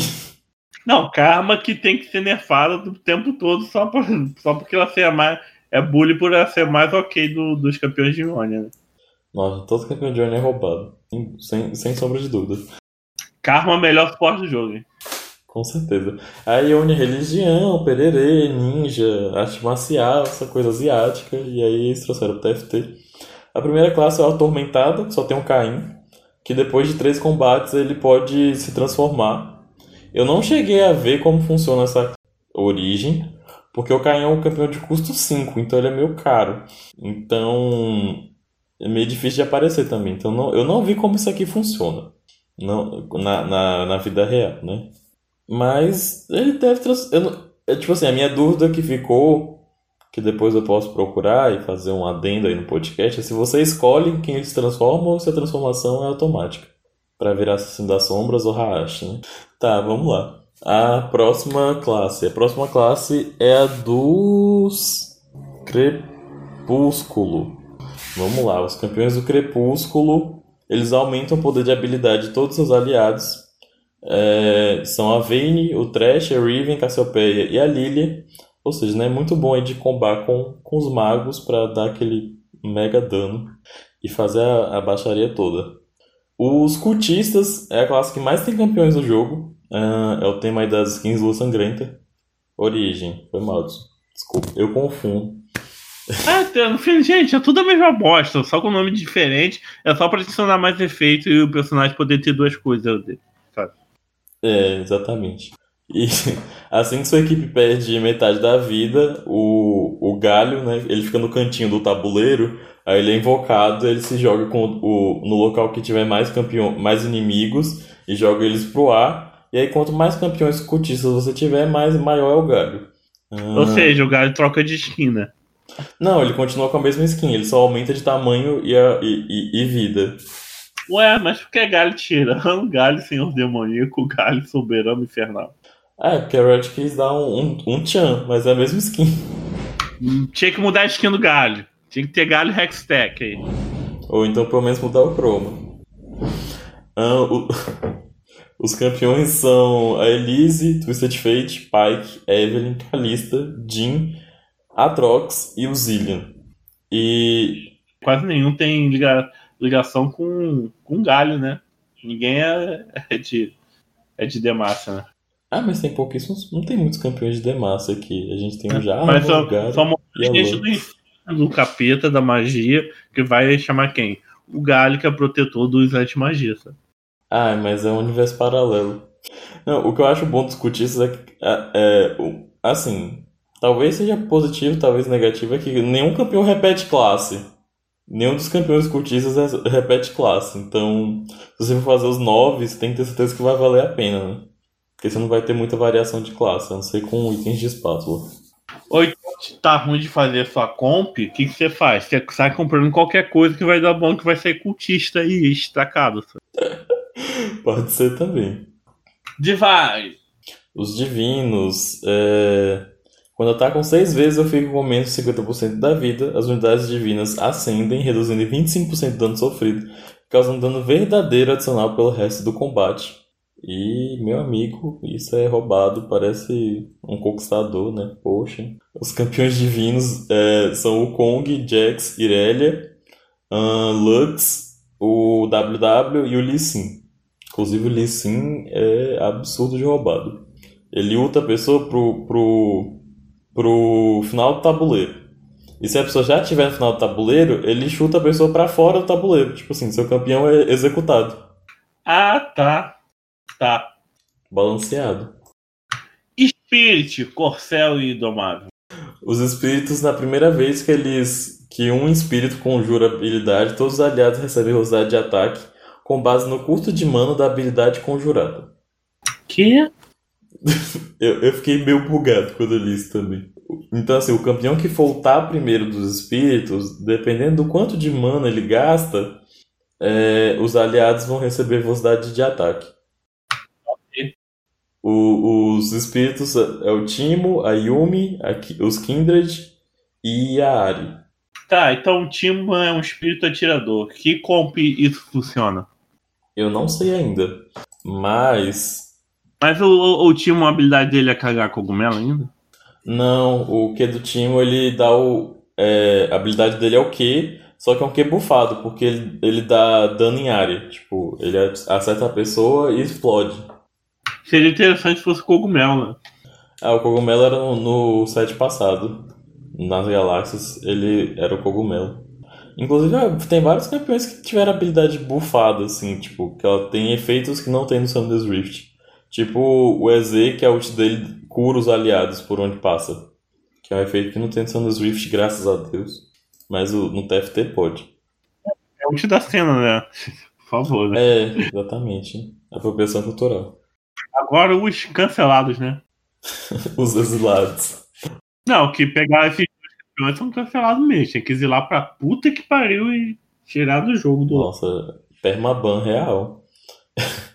Não, karma que tem que ser nerfada do tempo todo só, por, só porque ela ser mais. É bullying por ser mais ok do- dos campeões de Ionia. Né? Nossa, todo campeão de Ionia é roubado. Sem, sem, sombra de dúvida. Karma é o melhor suporte do jogo. Hein? Com certeza. A Ionia é religião, pererê, ninja, arte marcial, essa coisa asiática. E aí eles trouxeram o TFT. A primeira classe é o Atormentado, que só tem um Caim. Que depois de três combates ele pode se transformar. Eu não cheguei a ver como funciona essa origem. Porque o Caim é um campeão de custo 5, então ele é meio caro. Então é meio difícil de aparecer também. Então não, eu não vi como isso aqui funciona não, na, na, na vida real, né? Mas ele deve. Não... é, tipo assim, a minha dúvida que ficou, que depois eu posso procurar e fazer um adendo aí no podcast, é se você escolhe quem ele se transforma ou se a transformação é automática. Pra virar assassino das sombras ou Haashi, né? Tá, vamos lá. A próxima classe. A próxima classe é a dos Crepúsculo. Vamos lá, os campeões do Crepúsculo, eles aumentam o poder de habilidade de todos os aliados. É, são a Vayne, o Trash, a Riven, Cassiopeia e a Lilia. Ou seja, né, é muito bom aí de combar com, com os magos para dar aquele mega dano e fazer a, a baixaria toda. Os cultistas é a classe que mais tem campeões no jogo. Uh, é o tema aí das skins Lua Sangrenta. Origem, foi mal. Desculpa, eu confundo. É, no fim, gente, é tudo a mesma bosta, só com nome diferente. É só pra adicionar mais efeito e o personagem poder ter duas coisas, sabe? É, exatamente. E <laughs> assim que sua equipe perde metade da vida, o, o galho, né, ele fica no cantinho do tabuleiro, aí ele é invocado, ele se joga com o, no local que tiver mais campeão, mais inimigos e joga eles pro ar. E aí quanto mais campeões cultistas você tiver, mais maior é o galho. Ou ah. seja, o galho troca de esquina. Não, ele continua com a mesma skin, ele só aumenta de tamanho e, a, e, e, e vida. Ué, mas por que galho tirando? <laughs> Galho senhor demoníaco, galho soberano infernal. Ah, é, porque a Riot quis dar um, um, um tchan, mas é a mesma skin. Hum, tinha que mudar a skin do galho. Tinha que ter galho Hextech aí. Ou então pelo menos mudar o chroma. Ah, o... <laughs> Os campeões são a Elise, Twisted Fate, Pike, Evelyn, Kalista, Jean, Atrox e o Zillion. E. Quase nenhum tem liga, ligação com, com galho, né? Ninguém é, é de, é de Demacia, né? Ah, mas tem pouquíssimos. Não tem muitos campeões de Demacia aqui. A gente tem o Jarvan, mas só, Galho, só gente do, do capeta, da magia, que vai chamar quem? O Galho, que é protetor dos anti-magia, Ah, mas é um universo paralelo. Não, o que eu acho bom dos cultistas é que, é, é, assim, Talvez seja positivo, talvez negativo, é que nenhum campeão repete classe. Nenhum dos campeões cultistas repete classe. Então, se você for fazer os nove, você tem que ter certeza que vai valer a pena, né? Porque você não vai ter muita variação de classe, a não ser com itens de espátula. Oi, tá ruim de fazer a sua comp, o que, que você faz? Você sai comprando qualquer coisa que vai dar bom, que vai sair cultista e destacado. <laughs> Pode ser também. Divai! Os divinos, é... Quando atacam seis vezes, eu fico com menos de 50% da vida. As unidades divinas ascendem, reduzindo em 25% do dano sofrido, causando dano verdadeiro adicional pelo resto do combate. E, meu amigo, isso é roubado, parece um conquistador, né? Poxa. Os campeões divinos é, são o Kong, Jax, Irelia, Lux, o WW e o Lee Sin. Inclusive o Lee Sin é absurdo de roubado. Ele ulta a pessoa pro, pro pro final do tabuleiro. E se a pessoa já estiver no final do tabuleiro, ele chuta a pessoa para fora do tabuleiro. Tipo assim, seu campeão é executado. Ah, tá. Tá. Balanceado. Spirit, Corcel e Domável. Os espíritos, na primeira vez que eles. que um espírito conjura habilidade, todos os aliados recebem velocidade de ataque com base no custo de mana da habilidade conjurada. Que? <laughs> eu, eu fiquei meio bugado quando eu li isso também. Então, assim, o campeão que voltar primeiro dos espíritos, dependendo do quanto de mana ele gasta, é, os aliados vão receber velocidade de ataque. O, os espíritos é o Timo, a Yumi, a, os Kindred e a Ari. Tá, então o Timo é um espírito atirador. Que comp isso funciona? Eu não sei ainda. Mas mas o, o, o Timo, a habilidade dele é cagar cogumelo ainda? Não, o Q do Timo, ele dá o. É, a habilidade dele é o Q, só que é um Q bufado, porque ele, ele dá dano em área. Tipo, ele acerta a pessoa e explode. Seria interessante se fosse cogumelo, né? Ah, o cogumelo era no, no set passado. Nas galáxias, ele era o cogumelo. Inclusive, ah, tem vários campeões que tiveram habilidade bufada, assim, tipo, que ela tem efeitos que não tem no Summoner's Rift. Tipo o EZ, que é a ult dele, cura os aliados por onde passa. Que é um efeito que não tem no Sanders Swift, graças a Deus. Mas o, no TFT pode. É o da cena, né? <laughs> Por favor, né? É, exatamente. Apropriação cultural. Agora os cancelados, né? <laughs> Os exilados. Não, que pegar esses campeões são cancelados mesmo. Tem que exilar pra puta que pariu e tirar do jogo do. Nossa, permaban real. <laughs>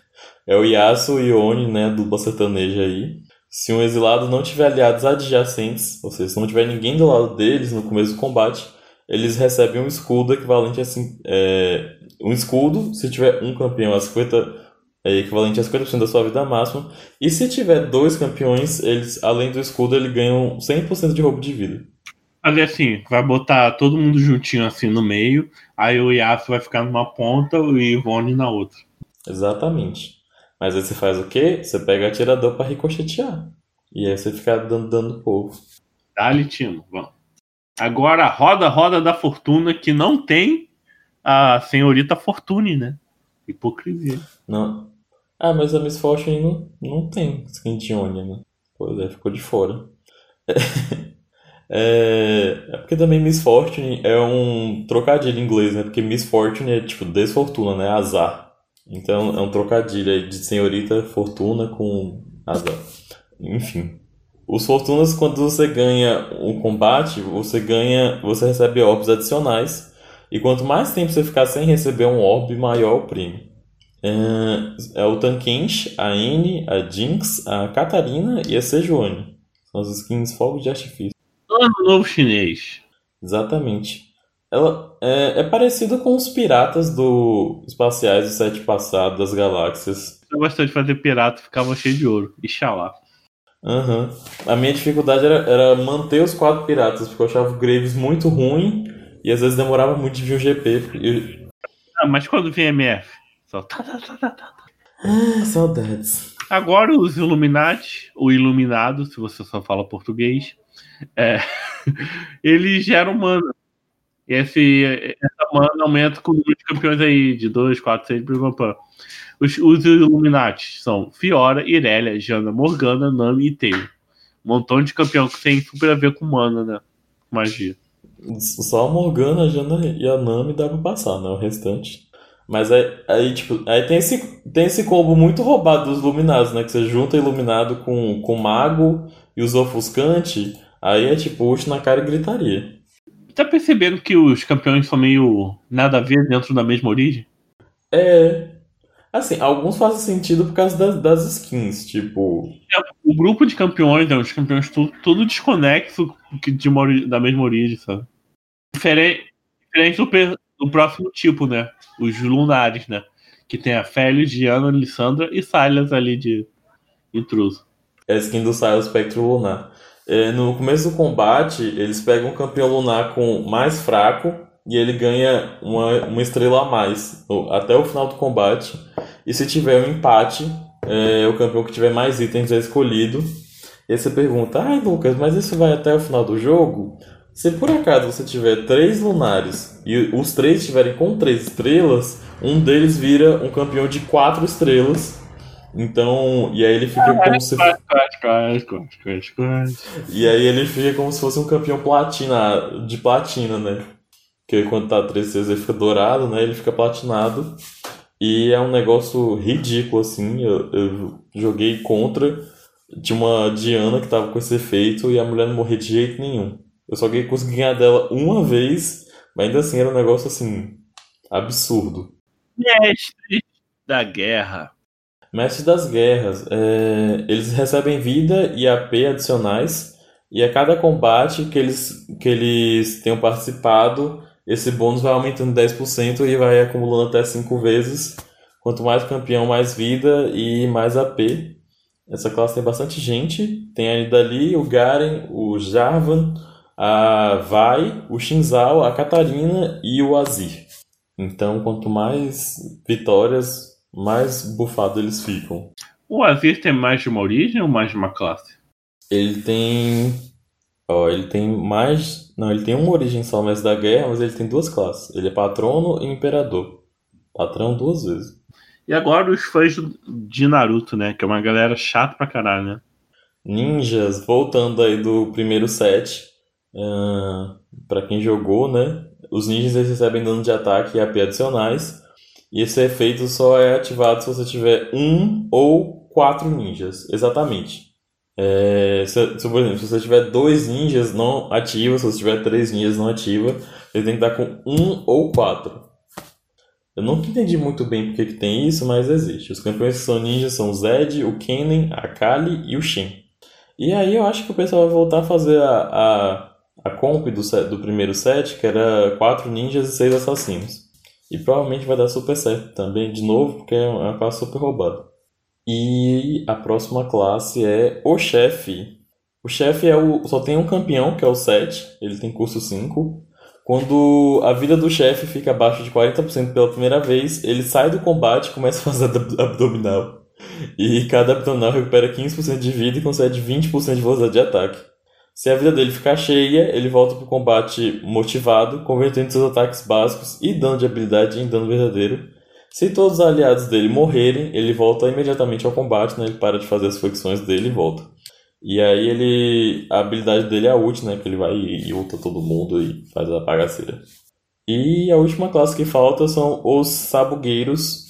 É o Yasuo e Oni, né, dupla sertaneja aí. Se um exilado não tiver aliados adjacentes, ou seja, se não tiver ninguém do lado deles no começo do combate, eles recebem um escudo equivalente a é, um escudo, se tiver um campeão a 50 é equivalente a 50% da sua vida máxima, e se tiver dois campeões, eles além do escudo, eles ganham 100% de roubo de vida. Mas é assim, vai botar todo mundo juntinho assim no meio, aí o Yasuo vai ficar numa ponta e o Ivone na outra. Exatamente. Mas aí você faz o quê? Você pega atirador pra ricochetear. E aí você fica dando dano no povo. Dá-lhe, Tino, vamos. Agora, roda, roda da fortuna que não tem a senhorita Fortune, né? Hipocrisia. Não. Ah, mas a Miss Fortune não, não tem skin de Oni, né? Pois é, ficou de fora. <laughs> É, é porque também Miss Fortune é um trocadilho em inglês, né? Porque Miss Fortune é tipo desfortuna, né? Azar. Então é um trocadilho de senhorita fortuna com azar. Enfim. Os fortunas, quando você ganha um combate, você ganha. Você recebe orbs adicionais. E quanto mais tempo você ficar sem receber um orb, maior o prêmio. É, é o Tankensh, a N, a Jinx, a Catarina e a Sejuani. São as skins Fogo de Artifício. Ano novo chinês. Exatamente. Ela é, é parecida com os piratas do espaciais do sete passado das galáxias. Eu gostava de fazer pirata, ficava cheio de ouro. Ixalá. Aham. A minha dificuldade era, era manter os quatro piratas, porque eu achava o Graves muito ruim e às vezes demorava muito de vir o GP. eu- Ah, mas quando vem MF? Só tá, tá, tá, tá, tá. Ah, saudades. Agora os Illuminati, o Iluminado, se você só fala português, é, <laughs> ele gera um mana. Esse, essa mana aumenta com o número de campeões aí, de 2, 4, 6, pam, pam, pam. Os, os Illuminati são Fiora, Irelia, Jana, Morgana, Nami e Tail. Um montão de campeão que tem super a ver com mana, né? Magia. Só a Morgana, a Jana e a Nami dá pra passar, né? O restante. Mas aí, aí, tipo, aí tem esse, tem esse combo muito roubado dos Iluminados, né? Que você junta Iluminado com, com Mago e os Ofuscante. Aí é tipo, ult na cara e gritaria. Tá percebendo que os campeões são meio nada a ver dentro da mesma origem? É. Assim, alguns fazem sentido por causa das, das skins, tipo. O grupo de campeões, né, os campeões tudo, tudo desconexo de uma da mesma origem, sabe? Diferente, diferente do, do próximo tipo, né? Os lunares, né? Que tem a Félix, Diana, Lissandra e Silas ali de intruso. É a skin do Silas Spectro Lunar. É, no começo do combate, eles pegam um campeão lunar com mais fraco e ele ganha uma, uma estrela a mais até o final do combate. E se tiver um empate, é, o campeão que tiver mais itens é escolhido. E aí você pergunta, ai Lucas, mas isso vai até o final do jogo? Se por acaso você tiver três lunares e os três estiverem com três estrelas, um deles vira um campeão de quatro estrelas. Então, e aí ele fica como se e aí ele fica como se fosse um campeão platina, de platina, né? Porque quando tá 3 ele fica dourado, né? Ele fica platinado. E é um negócio ridículo, assim. Eu, eu joguei contra. Tinha uma Diana que tava com esse efeito e a mulher não morria de jeito nenhum. Eu só consegui ganhar dela uma vez, mas ainda assim era um negócio assim. absurdo. Mestre da guerra. Mestre das Guerras. é, eles recebem vida e AP adicionais. E a cada combate que eles, que eles tenham participado, esse bônus vai aumentando 10% e vai acumulando até 5 vezes. Quanto mais campeão, mais vida e mais AP. Essa classe tem bastante gente. Tem a Nidali, o Garen, o Jarvan, a Vai, o Shinzao, a Catarina e o Azir. Então, quanto mais vitórias, mais bufado eles ficam. O Azir tem mais de uma origem ou mais de uma classe? Ele tem. Ó, ele tem mais. Não, ele tem uma origem só, mas da guerra, mas ele tem duas classes. Ele é patrono e imperador. Patrão duas vezes. E agora os fãs de Naruto, né? Que é uma galera chata pra caralho, né? ninjas, voltando aí do primeiro set, uh, para quem jogou, né? Os ninjas eles recebem dano de ataque e AP adicionais. E esse efeito só é ativado se você tiver um ou quatro ninjas. Exatamente. É, se, se, por exemplo, se você tiver dois ninjas não ativa, se você tiver três ninjas não ativa, ele tem que estar com um ou quatro. Eu nunca entendi muito bem porque que tem isso, mas existe. Os campeões que são ninjas são o Zed, o Kennen, a Kali e o Shin. E aí eu acho que o pessoal vai voltar a fazer a, a, a comp do, do primeiro set, que era quatro ninjas e seis assassinos. E provavelmente vai dar super certo também, de novo, porque é uma classe super roubada. E a próxima classe é o chefe. O chefe é o, só tem um campeão, que é o 7, ele tem curso 5. Quando a vida do chefe fica abaixo de 40% pela primeira vez, ele sai do combate e começa a fazer abdominal. E cada abdominal recupera 15% de vida e concede 20% de velocidade de ataque. Se a vida dele ficar cheia, ele volta para o combate motivado, convertendo seus ataques básicos e dano de habilidade em dano verdadeiro. Se todos os aliados dele morrerem, ele volta imediatamente ao combate, né? ele para de fazer as flexões dele e volta. E aí ele. A habilidade dele é a ult, né? Que ele vai e ulta todo mundo e faz a bagaceira. E a última classe que falta são os sabugueiros.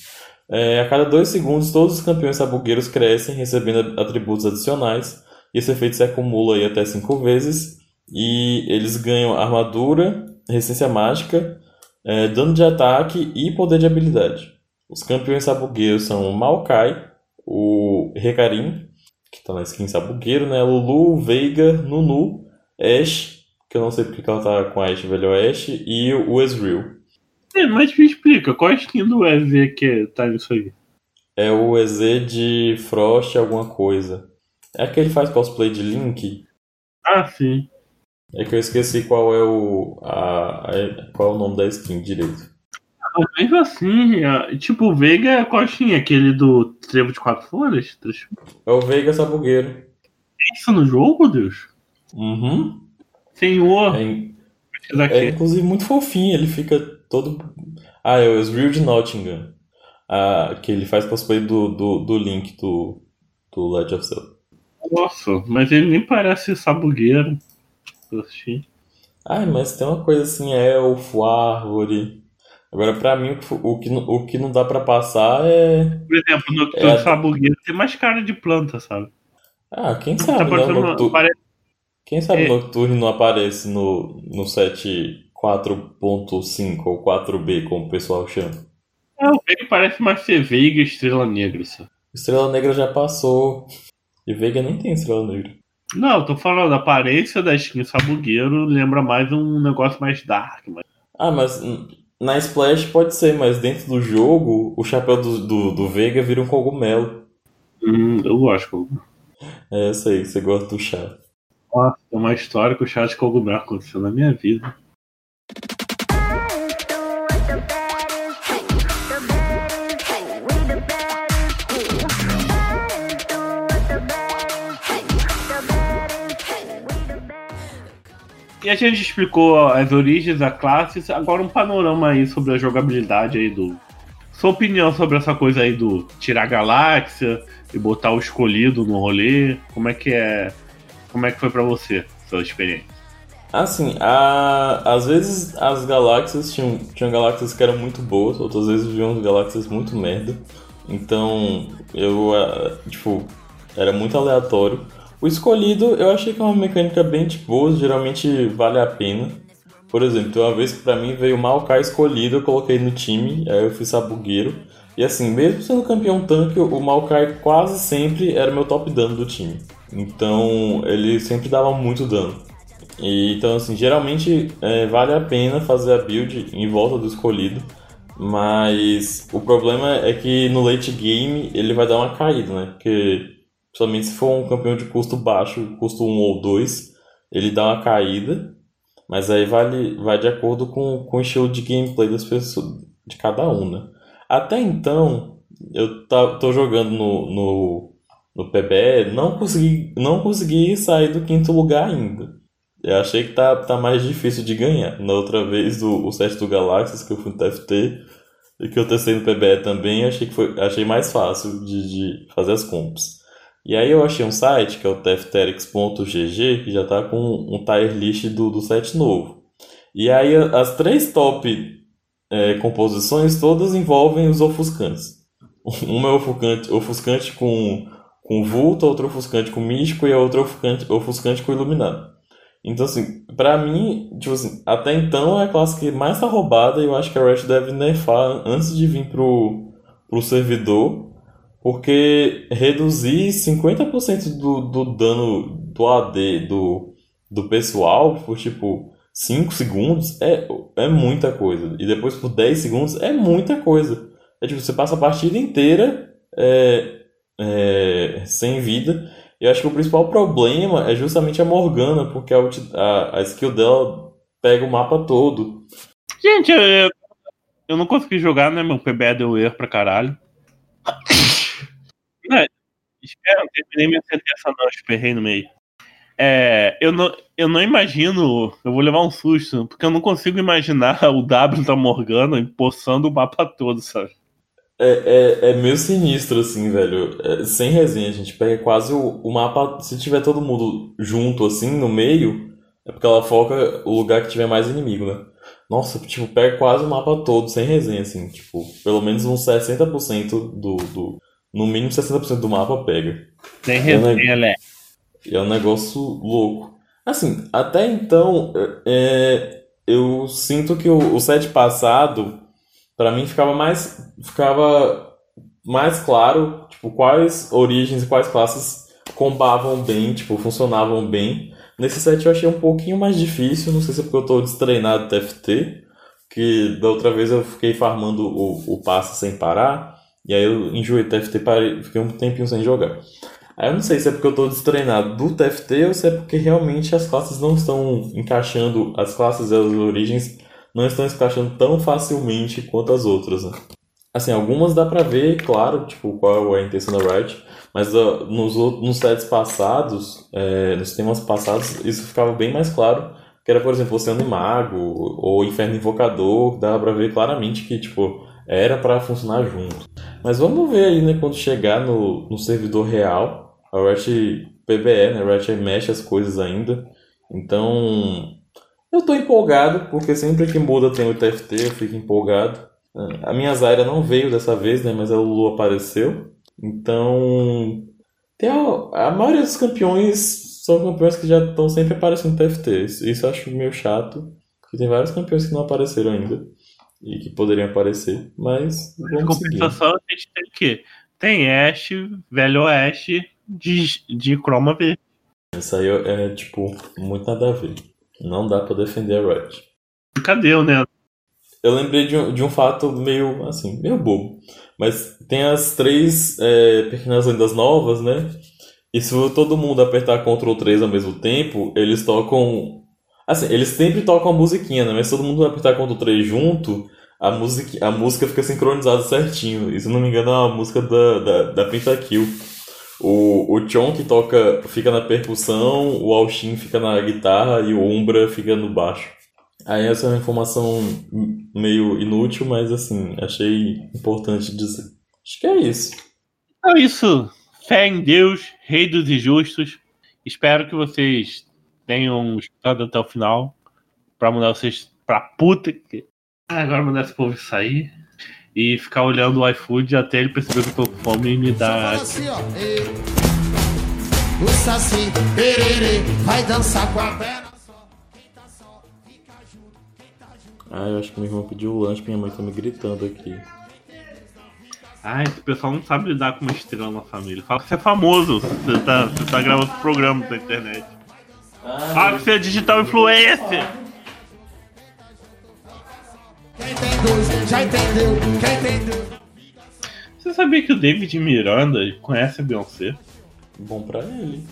É, a cada dois segundos, todos os campeões sabugueiros crescem, recebendo atributos adicionais. E esse efeito se acumula aí até cinco vezes. E eles ganham armadura, resistência mágica, é, dano de ataque e poder de habilidade. Os campeões sabugueiros são o Maokai, o Recarim, que tá na skin sabugueiro, né? Lulu, Veiga, Nunu, Ash, que eu não sei porque que ela tá com a Ash Velho Oeste, e o Ezreal. É, mas me explica, qual é a skin do EZ que tá nisso aí? É o EZ de Frost alguma coisa. É que ele faz cosplay de Link. Ah, sim. É que eu esqueci qual é o. A, a qual é o nome da skin direito. Mesmo assim, é, tipo, o Veiga é qual skin? Aquele do Trevo de Quatro Folhas? É o Veiga Sabugueiro. Tem isso no jogo, Deus? Uhum. Senhor. É, é inclusive muito fofinho, ele fica todo. Ah, é o Ezreal de Nottingham. Ah, que ele faz cosplay do, do, do Link do, do Legend of Zelda. Nossa, mas ele nem parece sabugueiro. Ai, mas tem uma coisa assim, elfo, árvore. Agora, pra mim, o que, o que não dá pra passar é. Por exemplo, no é... sabugueiro tem mais cara de planta, sabe? Ah, quem sabe, tá né? Noctur... Parece... Quem sabe é... Nocturne não aparece no, no set 4.5 ou 4B, como o pessoal chama. É, o Veiga parece mais ser Veiga Estrela Negra, sabe? Estrela Negra já passou. E Veiga nem tem Estrela Negra. Não, tô falando, a aparência da skin sabugueiro lembra mais um negócio mais dark. Mas... Ah, mas na Splash pode ser, mas dentro do jogo, o chapéu do, do, do Veiga vira um cogumelo. Hum, eu gosto. É, eu sei, você gosta do chá. Nossa, tem uma história que o chá de cogumelo aconteceu na minha vida. E a gente explicou as origens da classe, agora um panorama aí sobre a jogabilidade aí do. Sua opinião sobre essa coisa aí do tirar a galáxia e botar o escolhido no rolê. Como é que é. Como é que foi para você, sua experiência? Assim, a... às vezes as galáxias tinham, tinham galáxias que eram muito boas, outras vezes viam galáxias muito merda. Então eu, tipo, era muito aleatório. O escolhido eu achei que é uma mecânica bem de boa, geralmente vale a pena. Por exemplo, uma vez que pra mim veio o Maokai escolhido, eu coloquei no time, aí eu fui sabugueiro. E assim, mesmo sendo campeão tanque, o Maokai quase sempre era meu top dano do time. Então ele sempre dava muito dano. E, então assim, geralmente é, vale a pena fazer a build em volta do escolhido. Mas o problema é que no late game ele vai dar uma caída, né? Porque Principalmente se for um campeão de custo baixo, custo 1 ou 2, ele dá uma caída, mas aí vale, vai de acordo com, com o estilo de gameplay das pessoas, de cada um, né? Até então, eu tá, tô jogando no, no, no PBE, não consegui, não consegui sair do quinto lugar ainda. Eu achei que tá, tá mais difícil de ganhar. Na outra vez, o, o set do Galaxies, que eu fui no TFT, e que eu testei no PBE também, achei, que foi, achei mais fácil de, de fazer as comps. E aí eu achei um site, que é o tefterix.gg, que já tá com um tier list do, do set novo. E aí as três top é, composições todas envolvem os ofuscantes. <laughs> Uma é ofuscante, ofuscante com, com vulto, outra ofuscante com místico e a outra ofuscante, ofuscante com iluminado. Então, assim, pra mim, tipo assim, até então é a classe que mais tá roubada e eu acho que a Riot deve nerfar antes de vir pro, pro servidor porque reduzir 50% do, do dano do AD do, do pessoal por tipo 5 segundos é, é muita coisa. E depois por 10 segundos é muita coisa. É tipo, você passa a partida inteira é, é, sem vida. Eu acho que o principal problema é justamente a Morgana, porque a, a, a skill dela pega o mapa todo. Gente, eu, eu não consegui jogar, né? Meu PB deu erro pra caralho. Espera, não terminei minha sentença não, esperrei no meio. É, eu, não, eu não imagino, eu vou levar um susto, porque eu não consigo imaginar <laughs> o W da Morgana empossando o mapa todo, sabe? É, é, é meio sinistro, assim, velho. É, sem resenha, a gente pega quase o, o mapa. Se tiver todo mundo junto, assim, no meio, é porque ela foca o lugar que tiver mais inimigo, né? Nossa, tipo, pega quase o mapa todo, sem resenha, assim. Tipo, pelo menos uns 60% do, do, no mínimo 60% do mapa pega. Tem resenha, Lé. É um negócio louco. Assim, até então, é, eu sinto que o, o set passado, para mim, ficava mais, ficava mais claro, tipo, quais origens e quais classes combavam bem, tipo, funcionavam bem. Nesse set eu achei um pouquinho mais difícil, não sei se é porque eu tô destreinado TFT, que da outra vez eu fiquei farmando o, o passe sem parar. E aí eu enjoei TFT, parei, fiquei um tempinho sem jogar. Aí eu não sei se é porque eu tô destreinado do TFT ou se é porque realmente as classes não estão encaixando, as classes e as origens não estão encaixando tão facilmente quanto as outras, né? Assim, algumas dá pra ver, claro, tipo, qual é a intenção da Riot, mas uh, nos, nos sets passados, é, nos temas passados, isso ficava bem mais claro, que era, por exemplo, Oceano Mago ou Inferno Invocador, dava pra ver claramente que, tipo, era para funcionar junto. Mas vamos ver aí, né, quando chegar no, no servidor real, a Riot PBE, né, a Riot mexe as coisas ainda. Então, eu tô empolgado, porque sempre que muda tem o TFT, eu fico empolgado. A minha Zaira não veio dessa vez, né, mas a Lulu apareceu. Então, tem a, a maioria dos campeões são campeões que já estão sempre aparecendo no TFT. Isso eu acho meio chato, porque tem vários campeões que não apareceram ainda e que poderiam aparecer, mas vamos compensação seguir. a gente tem o quê? Tem Ash, Velho Oeste de, de Chroma V. Isso aí é, tipo, muito nada a ver. Não dá pra defender a Riot. Cadê o né? Eu lembrei de um, de um fato meio, assim, meio bobo. Mas tem as três é, pequenas lendas novas, né? E se todo mundo apertar Ctrl 3 ao mesmo tempo, eles tocam Assim, eles sempre tocam a musiquinha, né? Mas todo mundo apertar Ctrl 3 junto, a música, a música fica sincronizada certinho. E se não me engano, é uma música da, da, da Pentakill. O, o Chon que toca fica na percussão, o Alshin fica na guitarra e o Umbra fica no baixo. Aí essa é uma informação meio inútil, mas assim, achei importante dizer. Acho que é isso. É isso. Fé em Deus, Rei dos Injustos. Espero que vocês tenham escutado até o final. Pra mandar vocês pra puta que ah, agora mandar esse povo sair e ficar olhando o iFood até ele perceber que eu tô com fome e me dar. Assim, ó, o Saci, perere, vai dançar com a perna só. Quem tá só, fica junto. Quem tá junto. Ah, eu acho que meu irmão pediu o lanche, minha mãe tá me gritando aqui. Ah, esse pessoal não sabe lidar com uma estrela na família. Fala que você é famoso, você tá, você tá gravando programa na internet. Ah, que você é digital influencer. Você sabia que o David Miranda conhece a Beyoncé? Bom pra ele.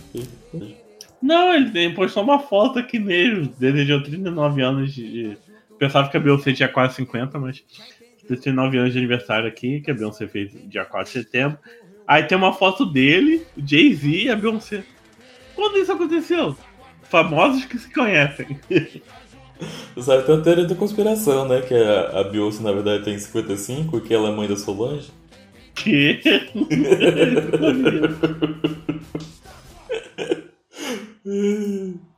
Não, ele postou uma foto aqui nele. Desejou 39 anos de. Pensava que a Beyoncé tinha quase 50, mas 39 anos de aniversário aqui, que a Beyoncé fez dia 4 de setembro. Aí tem uma foto dele, o Jay-Z e a Beyoncé. Quando isso aconteceu? famosos que se conhecem. Sabe, tem a teoria da conspiração, né? Que a, a Beyoncé, na verdade, tem 55 e que ela é mãe da Solange. Que? <laughs> <laughs>